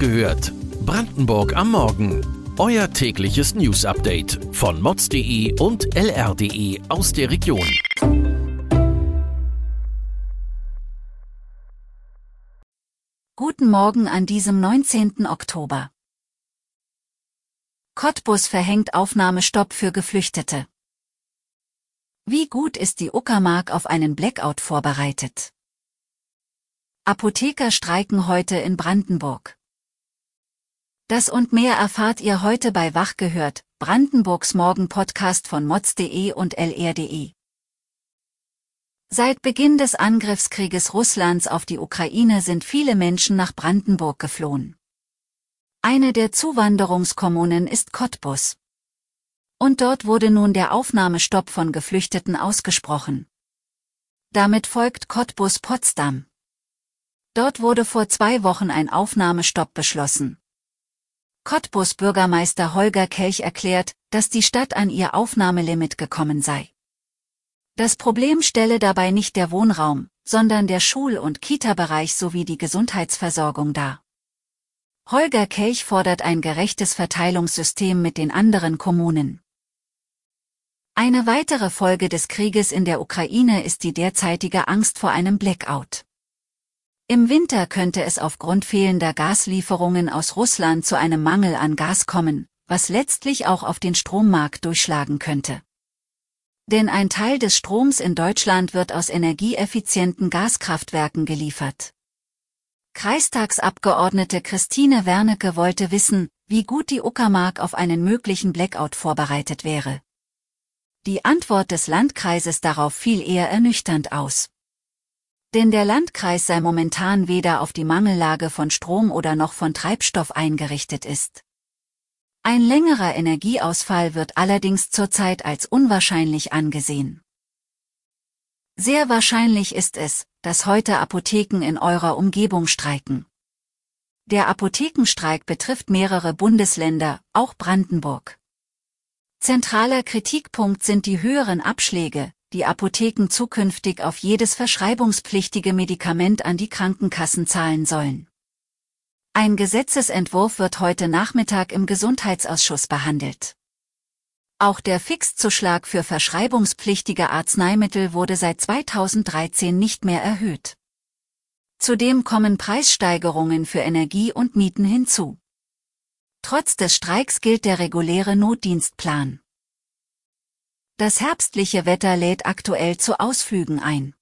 gehört. Brandenburg am Morgen. Euer tägliches News-Update von mods.de und lr.de aus der Region. Guten Morgen an diesem 19. Oktober. Cottbus verhängt Aufnahmestopp für Geflüchtete. Wie gut ist die Uckermark auf einen Blackout vorbereitet? Apotheker streiken heute in Brandenburg. Das und mehr erfahrt ihr heute bei Wach gehört, Brandenburgs Morgen-Podcast von mods.de und lr.de. Seit Beginn des Angriffskrieges Russlands auf die Ukraine sind viele Menschen nach Brandenburg geflohen. Eine der Zuwanderungskommunen ist Cottbus. Und dort wurde nun der Aufnahmestopp von Geflüchteten ausgesprochen. Damit folgt Cottbus Potsdam. Dort wurde vor zwei Wochen ein Aufnahmestopp beschlossen. Cottbus Bürgermeister Holger Kelch erklärt, dass die Stadt an ihr Aufnahmelimit gekommen sei. Das Problem stelle dabei nicht der Wohnraum, sondern der Schul- und Kita-Bereich sowie die Gesundheitsversorgung dar. Holger Kelch fordert ein gerechtes Verteilungssystem mit den anderen Kommunen. Eine weitere Folge des Krieges in der Ukraine ist die derzeitige Angst vor einem Blackout. Im Winter könnte es aufgrund fehlender Gaslieferungen aus Russland zu einem Mangel an Gas kommen, was letztlich auch auf den Strommarkt durchschlagen könnte. Denn ein Teil des Stroms in Deutschland wird aus energieeffizienten Gaskraftwerken geliefert. Kreistagsabgeordnete Christine Wernecke wollte wissen, wie gut die Uckermark auf einen möglichen Blackout vorbereitet wäre. Die Antwort des Landkreises darauf fiel eher ernüchternd aus. Denn der Landkreis sei momentan weder auf die Mangellage von Strom oder noch von Treibstoff eingerichtet ist. Ein längerer Energieausfall wird allerdings zurzeit als unwahrscheinlich angesehen. Sehr wahrscheinlich ist es, dass heute Apotheken in eurer Umgebung streiken. Der Apothekenstreik betrifft mehrere Bundesländer, auch Brandenburg. Zentraler Kritikpunkt sind die höheren Abschläge, die Apotheken zukünftig auf jedes verschreibungspflichtige Medikament an die Krankenkassen zahlen sollen. Ein Gesetzesentwurf wird heute Nachmittag im Gesundheitsausschuss behandelt. Auch der Fixzuschlag für verschreibungspflichtige Arzneimittel wurde seit 2013 nicht mehr erhöht. Zudem kommen Preissteigerungen für Energie und Mieten hinzu. Trotz des Streiks gilt der reguläre Notdienstplan. Das herbstliche Wetter lädt aktuell zu Ausflügen ein.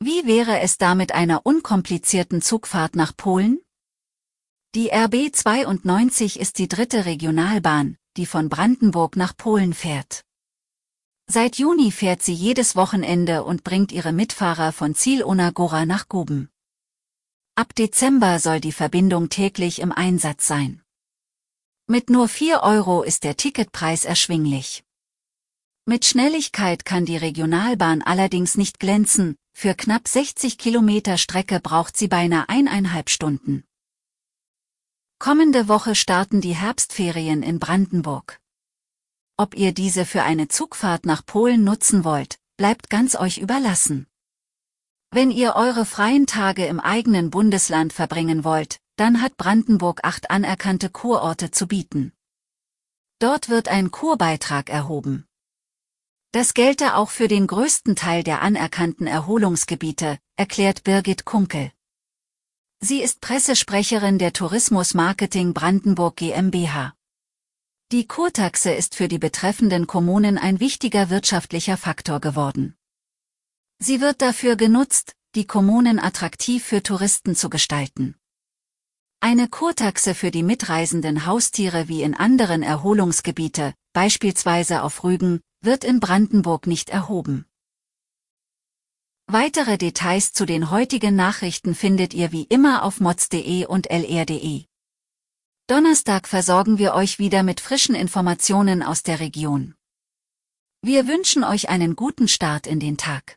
Wie wäre es da mit einer unkomplizierten Zugfahrt nach Polen? Die RB 92 ist die dritte Regionalbahn, die von Brandenburg nach Polen fährt. Seit Juni fährt sie jedes Wochenende und bringt ihre Mitfahrer von Ziel Onagora nach Guben. Ab Dezember soll die Verbindung täglich im Einsatz sein. Mit nur 4 Euro ist der Ticketpreis erschwinglich. Mit Schnelligkeit kann die Regionalbahn allerdings nicht glänzen, für knapp 60 Kilometer Strecke braucht sie beinahe eineinhalb Stunden. Kommende Woche starten die Herbstferien in Brandenburg. Ob ihr diese für eine Zugfahrt nach Polen nutzen wollt, bleibt ganz euch überlassen. Wenn ihr eure freien Tage im eigenen Bundesland verbringen wollt, dann hat Brandenburg acht anerkannte Kurorte zu bieten. Dort wird ein Kurbeitrag erhoben. Das gelte auch für den größten Teil der anerkannten Erholungsgebiete, erklärt Birgit Kunkel. Sie ist Pressesprecherin der Tourismus Marketing Brandenburg GmbH. Die Kurtaxe ist für die betreffenden Kommunen ein wichtiger wirtschaftlicher Faktor geworden. Sie wird dafür genutzt, die Kommunen attraktiv für Touristen zu gestalten. Eine Kurtaxe für die mitreisenden Haustiere wie in anderen Erholungsgebiete, beispielsweise auf Rügen, wird in Brandenburg nicht erhoben. Weitere Details zu den heutigen Nachrichten findet ihr wie immer auf mods.de und lr.de. Donnerstag versorgen wir euch wieder mit frischen Informationen aus der Region. Wir wünschen euch einen guten Start in den Tag.